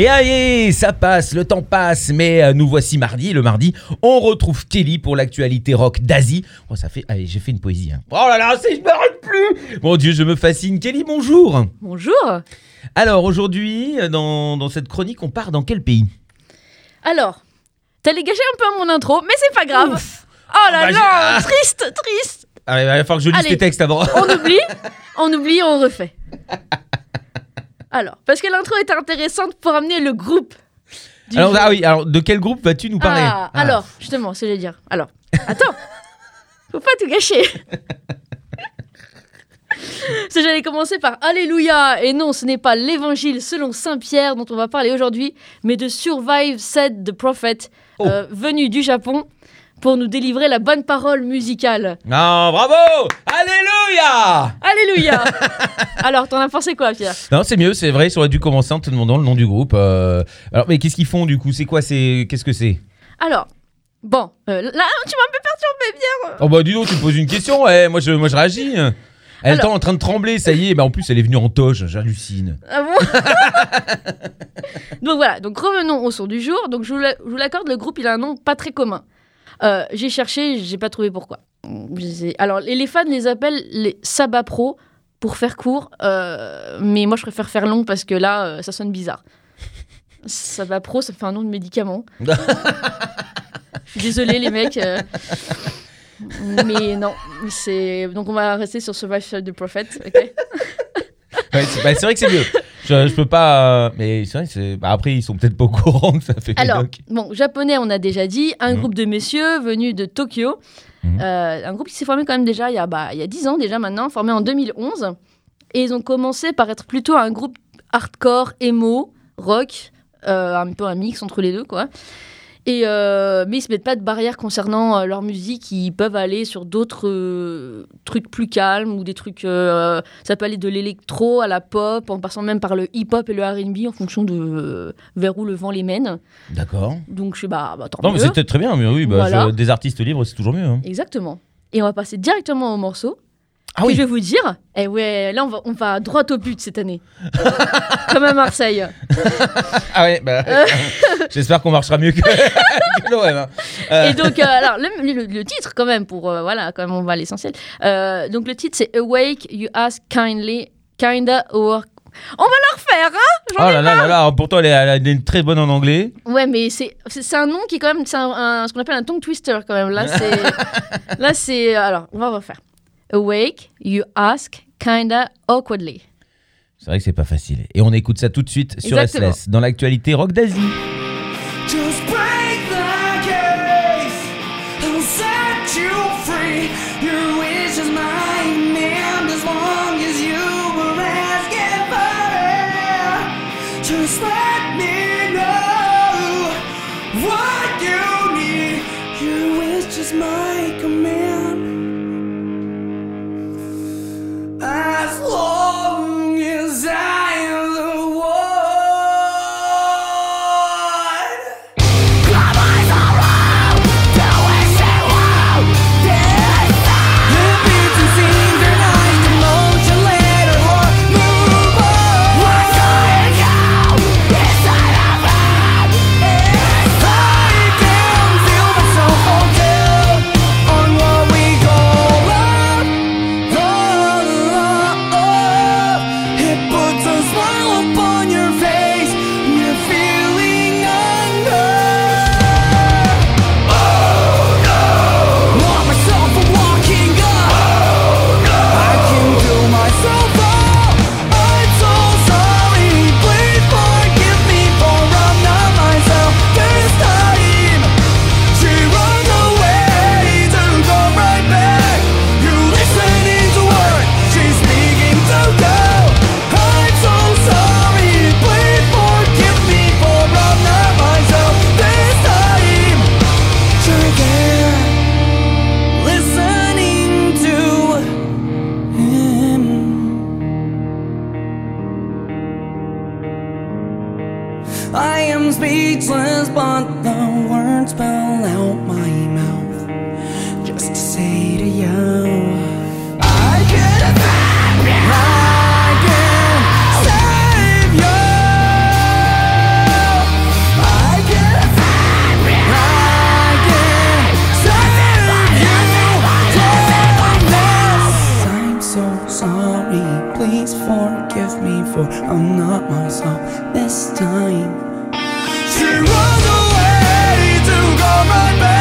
Et allez, ça passe, le temps passe, mais euh, nous voici mardi. Et le mardi, on retrouve Kelly pour l'actualité rock d'Asie. Oh, ça fait. Allez, j'ai fait une poésie. hein. Oh là là, c'est, je m'arrête plus Mon Dieu, je me fascine. Kelly, bonjour Bonjour. Alors, aujourd'hui, euh, dans, dans cette chronique, on part dans quel pays? Alors, t'allais gâcher un peu mon intro, mais c'est pas grave. Oh là Bah, j'ai- là, Ah. triste, triste. Allez, il va falloir que je lise Allez. tes textes avant. On oublie, on oublie, on refait. Alors, parce que l'intro était intéressante pour amener le groupe. du Alors, ah oui, alors de quel groupe vas-tu nous parler Ah, Ah. alors, justement, c'est ce que j'allais dire. Alors, attends, faut pas tout gâcher. Parce que j'allais commencer par Alléluia. Et non, ce n'est pas l'évangile selon Saint Pierre dont on va parler aujourd'hui, mais de Survive Said the Prophet, Oh. euh, venu du Japon pour nous délivrer la bonne parole musicale. Non, bravo Alléluia Alléluia Alors, t'en as pensé quoi, Pierre? Non, c'est mieux, c'est vrai, ça aurait dû commencer en te demandant le nom du groupe. euh. Alors, mais qu'est-ce qu'ils font du coup? C'est quoi C'est Qu'est-ce que c'est? Alors, bon, euh, là, tu m'as un peu perturbé, Pierre. Oh bah dis donc, tu me poses une question, ouais, moi je, moi je réagis. Elle est en train de trembler, ça y est, bah en plus elle est venue en toge, j'hallucine. Ah bon? Donc voilà, donc revenons au son du jour. Donc je vous l'accorde, le groupe il a un nom pas très commun. Euh, j'ai cherché, j'ai pas trouvé pourquoi. Alors les, fans les appellent les Saba Pro pour faire court, euh, mais moi je préfère faire long parce que là euh, ça sonne bizarre. Saba Pro, ça fait un nom de médicament. je suis désolée les mecs. mais non, c'est donc on va rester sur Survive the Prophet, ok Ouais, c'est bah, c'est vrai que c'est mieux. Je, je peux pas. euh, mais c'est vrai, c'est- bah, après ils sont peut-être pas au courant que ça fait Alors, médoc. bon, japonais, on a déjà dit, un Mhm. groupe de messieurs venus de Tokyo. Mhm. Euh, un groupe qui s'est formé quand même déjà il y, a, bah, il y a 10 ans déjà maintenant, formé en 2011. Et ils ont commencé par être plutôt un groupe hardcore, emo, rock, euh, un peu un mix entre les deux, quoi. Et euh, mais ils se mettent pas de barrière concernant euh, leur musique. Ils peuvent aller sur d'autres euh, trucs plus calmes ou des trucs. ça peut aller de l'électro à la pop, en passant même par le hip-hop et le R&B en fonction de vers où le vent les mène. D'accord. Donc je sais bah, bah tant Non, mais mieux. c'était très bien, mais oui, bah, Voilà. je- des artistes libres c'est toujours mieux. hein. Exactement. Et on va passer directement au morceau. Ah que oui. je vais vous dire. Et ouais, là on va, on va droit au but cette année. Comme à Marseille. Ah ouais, bah. Euh. J'espère qu'on marchera mieux que, que l'OM. hein. Euh, Et donc, euh, alors, le, le- le titre, quand même, pour. euh, voilà, quand même, on va à l'essentiel. Euh, donc, le titre, c'est Awake, You Ask Kindly, Kinda or. On va le refaire, hein Oh là là là là, pourtant elle est, elle est très bonne en anglais. Ouais, mais c'est un nom qui est quand même. C'est ce qu'on appelle un tongue twister, quand même. Là, c'est. là, c'est. Alors, on va refaire. Awake, You Ask Kinda Awkwardly. C'est vrai que c'est pas facile. Et on écoute ça tout de suite sur Exactement. SLS, dans l'actualité rock d'Asie. Just break I am speechless, but the words spill out my mouth sorry. Please forgive me for I'm not myself this time. She runs away to go right back.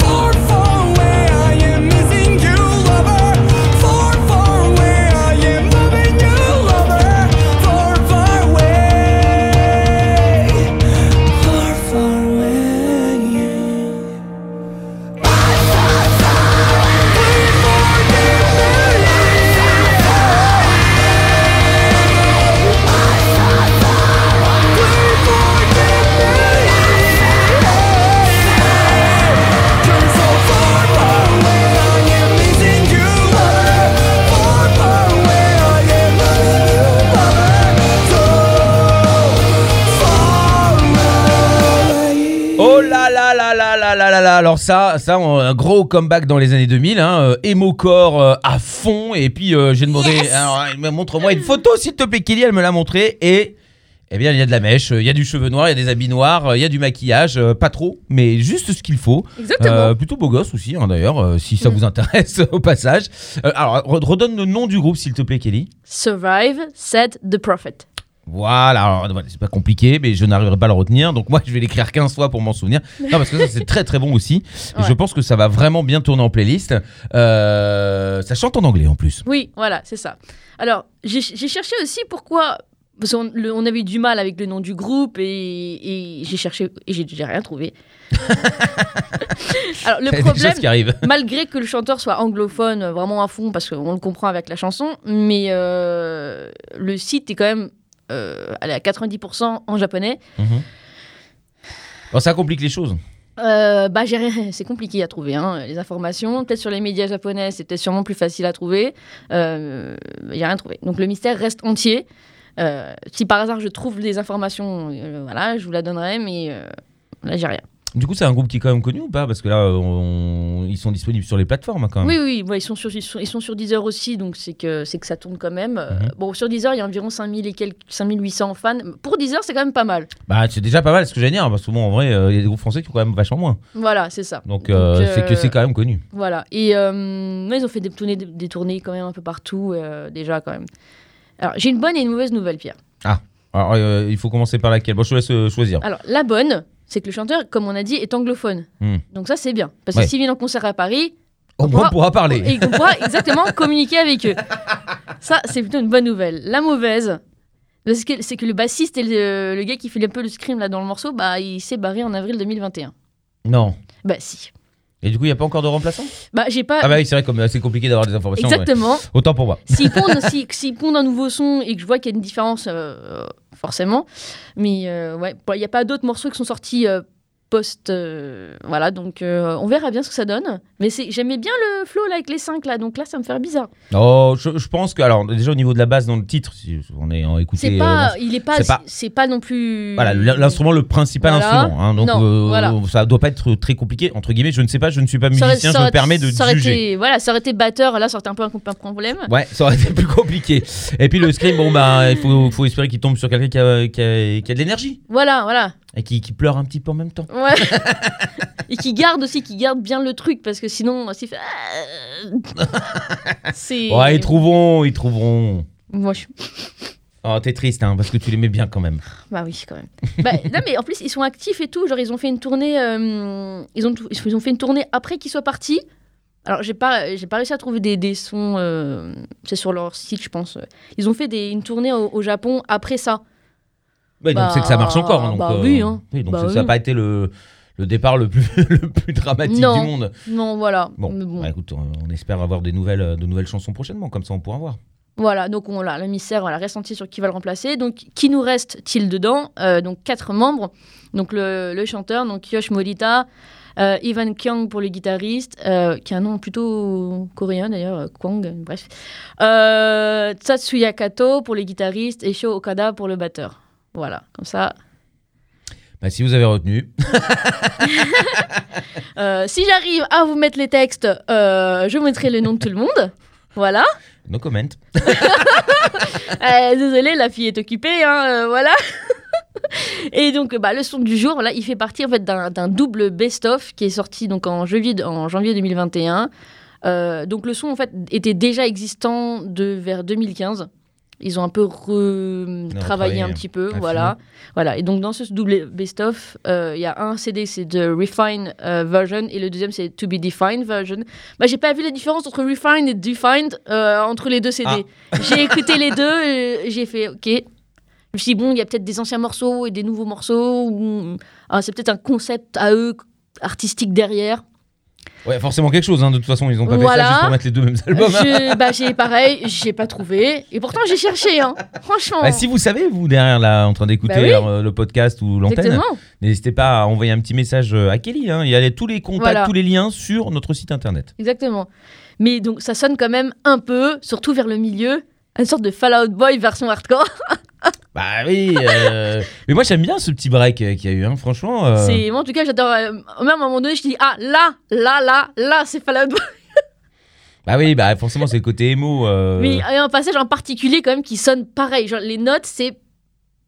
for là là là là Alors ça, ça on- un gros comeback dans les années 2000, hein, euh, euh, à fond. Et puis euh, j'ai demandé, alors, elle me- montre-moi une photo s'il te plaît, Kelly. Elle me l'a montré et eh bien il y a de la mèche, euh, il y a du cheveu noir, il y a des habits noirs, il y a du maquillage, pas trop, mais juste ce qu'il faut. Exactement. Euh, plutôt beau gosse aussi, hein, d'ailleurs, euh, si ça Mm. vous intéresse au passage. Euh, alors re- redonne le nom du groupe s'il te plaît, Kelly. Survive, said the prophet. Voilà, c'est pas compliqué, mais je n'arriverai pas à le retenir. Donc moi, je vais l'écrire 15 fois pour m'en souvenir. Non, parce que ça, c'est très très bon aussi. Et. Je pense que ça va vraiment bien tourner en playlist. Euh, ça chante en anglais en plus. Oui, voilà, c'est ça. Alors, j'ai cherché aussi pourquoi. Parce qu'on on avait eu du mal avec le nom du groupe et, et j'ai cherché et j'ai rien trouvé. Alors, le problème, qui malgré que le chanteur soit anglophone vraiment à fond, parce qu'on le comprend avec la chanson, mais euh, le site est quand même euh, allez, à 90% en japonais. Mhm. Bon, ça complique les choses. Euh, bah, c'est compliqué à trouver hein, les informations. Peut-être sur les médias japonais, c'est peut-être sûrement plus facile à trouver. Euh, Il y a rien trouvé. Donc le mystère reste entier. Euh, si par hasard je trouve des informations, euh, voilà, je vous la donnerai, mais euh, là j'ai rien. Du coup, c'est un groupe qui est quand même connu ou pas? Parce que là, on- ils sont disponibles sur les plateformes hein, quand même. Oui, oui, ouais, ils, sont sur, ils, sont, ils sont sur Deezer aussi, donc c'est que, c'est que ça tourne quand même. Euh, Mhm. Bon, sur Deezer, il y a environ 5000 et quelques, 5800 fans. Pour Deezer, c'est quand même pas mal. Bah, c'est déjà pas mal ce que j'allais dire. Parce que bon, en vrai, euh, il y a des groupes français qui ont quand même vachement moins. Voilà, c'est ça. Donc, euh, c'est que euh, c'est quand même connu. Voilà. Et euh, ils ont fait des tournées, des tournées quand même un peu partout, euh, déjà quand même. Alors, j'ai une bonne et une mauvaise nouvelle, Pierre. Alors, euh, il faut commencer par laquelle? Bon, je te laisse euh, choisir. Alors, la bonne, c'est que le chanteur, comme on a dit, est anglophone. Hmm. Donc ça, c'est bien. Parce Ouais. que s'il vient en concert à Paris, pourra- on pourra parler. et on pourra exactement communiquer avec eux. Ça, c'est plutôt une bonne nouvelle. La mauvaise, que- c'est que le bassiste et le, le gars qui fait un peu le scream là dans le morceau, bah, il s'est barré en avril 2021. Non. Bah si. Et du coup, il n'y a pas encore de remplaçant? Bah j'ai pas... Ah bah oui, c'est vrai, comme euh, c'est compliqué d'avoir des informations. ouais. Exactement. Autant pour moi. S'il pond, si, pond un nouveau son et que je vois qu'il y a une différence, euh, forcément. Mais euh, ouais, il n'y a pas d'autres morceaux qui sont sortis post. euh, voilà, donc euh, on verra bien ce que ça donne. Mais c'est, j'aimais bien le flow là avec les 5 là, donc là ça me fait bizarre. Oh, je, je pense que, alors, déjà au niveau de la base dans le titre, si on est en écouté. C'est euh, pas, il est pas, c'est pas- non plus. Voilà, l'instrument, le principal Voilà. instrument. hein, donc, Non, euh, voilà. ça doit pas être très compliqué. Entre guillemets, je ne sais pas, je ne suis pas aurait- musicien, ça je me aurait- permets de ça aurait juger. été- voilà, ça aurait été batteur, là ça aurait été un peu un, un problème. Ouais, ça aurait été plus compliqué. Et puis le scream, bon, bah, il faut, faut espérer qu'il tombe sur quelqu'un qui a, qui a- qui a de l'énergie. Voilà, voilà. Et qui, qui pleure un petit peu en même temps. Ouais. et qui garde aussi, qui garde bien le truc parce que sinon, s'il fait. C'est. Ouais, ils trouveront, ils trouveront. Moi, je... Oh, t'es triste, hein, parce que tu l'aimais bien quand même. Bah oui, quand même. bah, non, mais en plus, ils sont actifs et tout. Genre, ils ont fait une tournée. euh, ils, ont, ils ont fait une tournée après qu'ils soient partis. Alors, j'ai pas, j'ai pas réussi à trouver des, des sons. euh, c'est sur leur site, je pense. Ils ont fait des, une tournée au, au Japon après ça. Ouais, donc Bah, c'est que ça marche encore. hein, donc, bah oui, hein. donc Bah ça oui. n'a pas été le, le départ le plus, le plus dramatique Non. du monde. Non, voilà. Bon, Mais bon. bah, écoute, on, on espère avoir des nouvelles, euh, de nouvelles chansons prochainement, comme ça on pourra voir. Voilà, donc on l'a, le mystère, voilà, reste entier sur qui va le remplacer. Donc, qui nous reste-t-il dedans Euh, Donc, quatre membres. Donc, le, le chanteur, donc Yosh Morita, euh, Ivan Kyung pour le guitariste, euh, qui a un nom plutôt coréen d'ailleurs, euh, Kwang, bref. Euh, Tatsuya Kato pour les guitaristes et Sho Okada pour le batteur. Voilà, comme ça. Bah, si vous avez retenu, Euh, si j'arrive à vous mettre les textes, euh, je vous mettrai le nom de tout le monde. Voilà. no comment. Euh, désolé, la fille est occupée, hein, voilà. Et donc, bah, le son du jour, là, il fait partie en fait d'un d'un double best-of qui est sorti donc en janvier, en janvier 2021. Euh, donc, le son en fait était déjà existant de vers 2015. Ils ont un peu retravaillé un petit peu, voilà. Voilà. Et donc, dans ce double best-of, euh, il y a un CD, c'est The Refined euh, version, et le deuxième, c'est To Be Defined version. Bah, j'ai pas vu la différence entre Refined et Defined euh, entre les deux CD. Ah. J'ai écouté les deux, et j'ai fait OK. Je me suis dit, bon, il y a peut-être des anciens morceaux et des nouveaux morceaux. ou- ah, c'est peut-être un concept à eux artistique derrière. Ouais, forcément quelque chose, hein, de toute façon, ils ont pas fait Voilà. ça juste pour mettre les deux mêmes albums. hein. Je- bah, j'ai pareil, j'ai pas trouvé. Et pourtant, j'ai cherché, hein. Franchement. Bah, si vous savez, vous derrière là, en train d'écouter Bah oui. euh, le podcast ou l'antenne, n'hésitez pas à envoyer un petit message euh, à Kelly. hein. Il y a les- tous les contacts, Voilà. tous les liens sur notre site internet. Exactement. Mais donc, ça sonne quand même un peu, surtout vers le milieu, une sorte de Fall Out Boy version hardcore. Bah oui, euh, mais moi j'aime bien ce petit break euh, qu'il y a eu, hein, franchement. euh, C'est moi en tout cas j'adore. euh, même à un moment donné je dis ah là là là là c'est Fall Out Boy. Bah oui, bah forcément c'est le côté émo. euh, Mais il y a un passage en particulier quand même qui sonne pareil. Genre les notes c'est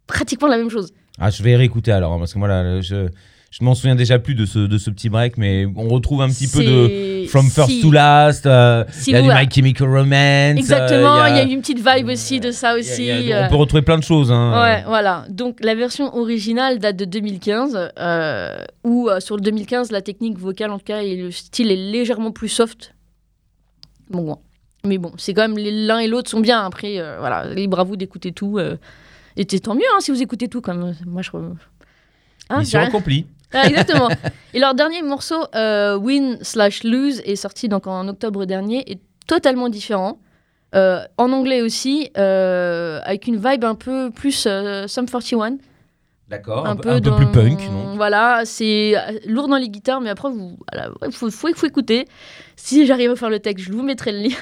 pratiquement la même chose. Ah, je vais réécouter alors, hein, parce que moi là, je, je m'en souviens déjà plus de ce, de ce petit break, mais on retrouve un petit peu de From First si- to Last, euh, Si il y a vous- du. My Chemical Romance. Exactement. euh, Il y a eu une petite vibe aussi de ça y a- aussi. y a- euh, on peut retrouver plein de choses. Hein. Ouais, voilà. Donc la version originale date de 2015, euh, où euh, sur le 2015, la technique vocale en tout cas et le style est légèrement plus soft. Bon, bon. mais bon, c'est quand même l'un et l'autre sont bien. Après, euh, voilà, libre à vous d'écouter tout. euh, et tant mieux hein, si vous écoutez tout comme moi je. Hein, Mission accomplie. Ah, exactement. et leur dernier morceau, euh, Win slash Lose, est sorti donc en octobre dernier, est totalement différent. Euh, en anglais aussi, euh, avec une vibe un peu plus Sum 41. D'accord. un, Un, peu, plus punk, non? Voilà, c'est lourd dans les guitares, mais après, vous, il faut, faut, faut écouter. Si j'arrive à faire le texte, je vous mettrai le lien.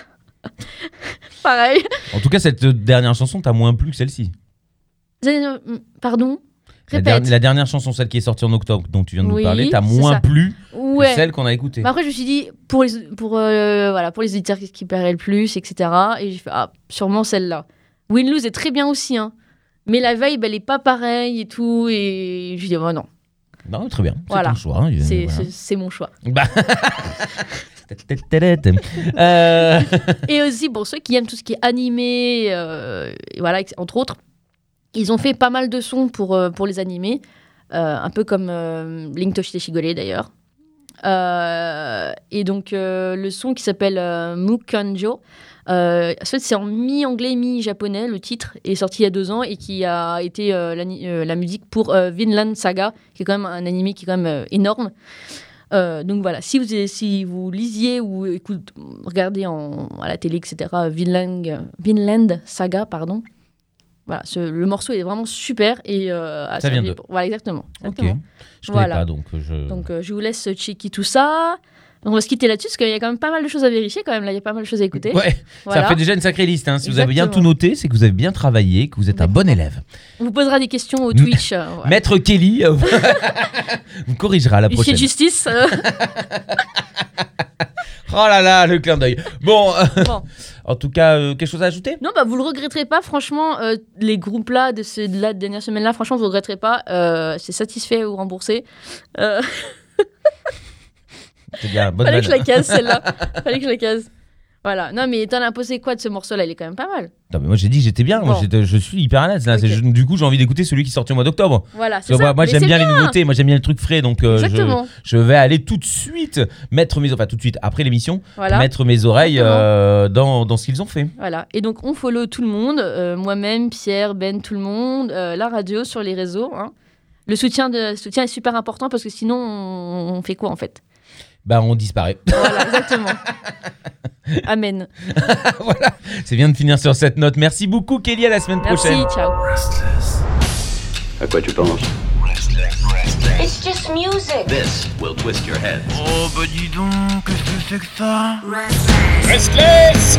Pareil. En tout cas, cette dernière chanson t'a moins plu que celle-ci. Pardon? La, der- la dernière chanson, celle qui est sortie en octobre, dont tu viens de nous parler, t'a c'est moins ça. plu Ouais. que celle qu'on a écoutée. Mais après, je me suis dit, pour les, pour, euh, voilà, pour les auditeurs qui paieraient le plus, etc. Et j'ai fait, ah, sûrement celle-là. Win-Lose est très bien aussi, hein. Mais la vibe, elle est pas pareille et tout. Et je dis, oh non, Non, très bien. C'est Voilà. ton choix. hein, c'est voilà. c'est- c'est mon choix. Bah. Euh, Et aussi, pour ceux qui aiment tout ce qui est animé, euh, voilà, entre autres, ils ont fait pas mal de sons pour, euh, pour les animés, euh, un peu comme euh, Link to Shigore d'ailleurs. Euh, et donc, le son qui s'appelle Mukanjo, en fait, c'est en mi-anglais, mi-japonais, le titre, est sorti il y a deux ans et qui a été la musique pour Vinland Saga, qui est quand même un animé qui est quand même énorme. Donc voilà, si vous, si vous lisiez ou écoute, regardez à la télé, etc., Vinland Saga, pardon, voilà, ce- le morceau est vraiment super et euh, Ça vient pour- Voilà, exactement. ok. exactement. Je Voilà. pas, donc euh, je. Donc euh, je vous laisse checker tout ça. On va se quitter là-dessus parce qu'il y a quand même pas mal de choses à vérifier quand même. Là, il y a pas mal de choses à écouter. ouais, Voilà. ça fait déjà une sacrée liste. hein. Si vous avez bien tout Exactement. noté, c'est que vous avez bien travaillé, que vous êtes un bon élève. On vous posera des questions au Twitch. euh, voilà. Maître Kelly euh, vous corrigera la Huissier prochaine. de justice. euh, Oh là là, le clin d'œil. Bon, Bon. en tout cas, euh, quelque chose à ajouter? Non, bah vous le regretterez pas, franchement, euh, les groupes là, de ces de la dernière semaine là, franchement, vous le regretterez pas. Euh, c'est satisfait ou remboursé. C'est bien, bonne fallait que je la case celle-là. fallait que je la case. Voilà. Non, mais t'en as posé quoi de ce morceau là Il est quand même pas mal. Non, mais moi j'ai dit que j'étais bien, moi Bon. j'étais- je suis hyper à l'aise là. Ok. C'est- je- du coup, j'ai envie d'écouter celui qui sortit au mois d'octobre. Voilà, Parce c'est que ça. Moi, moi, Mais j'aime c'est bien, les nouveautés, moi j'aime bien les trucs frais, donc euh, je, Exactement. je vais aller tout de suite mettre mes, enfin tout de suite après l'émission, Voilà. mettre mes oreilles euh, dans, dans ce qu'ils ont fait. Voilà. Et donc, on follow tout le monde. euh, Moi-même, Pierre, Ben, tout le monde. euh, la radio sur les réseaux. hein. Le soutien, de, soutien est super important parce que sinon, on, on fait quoi en fait? Bah on disparaît. Voilà, exactement. Amen. voilà, c'est bien de finir sur cette note. Merci beaucoup Kelly, à la semaine Merci, prochaine. ciao. À quoi tu penses? It's just music. This will twist your head. Restless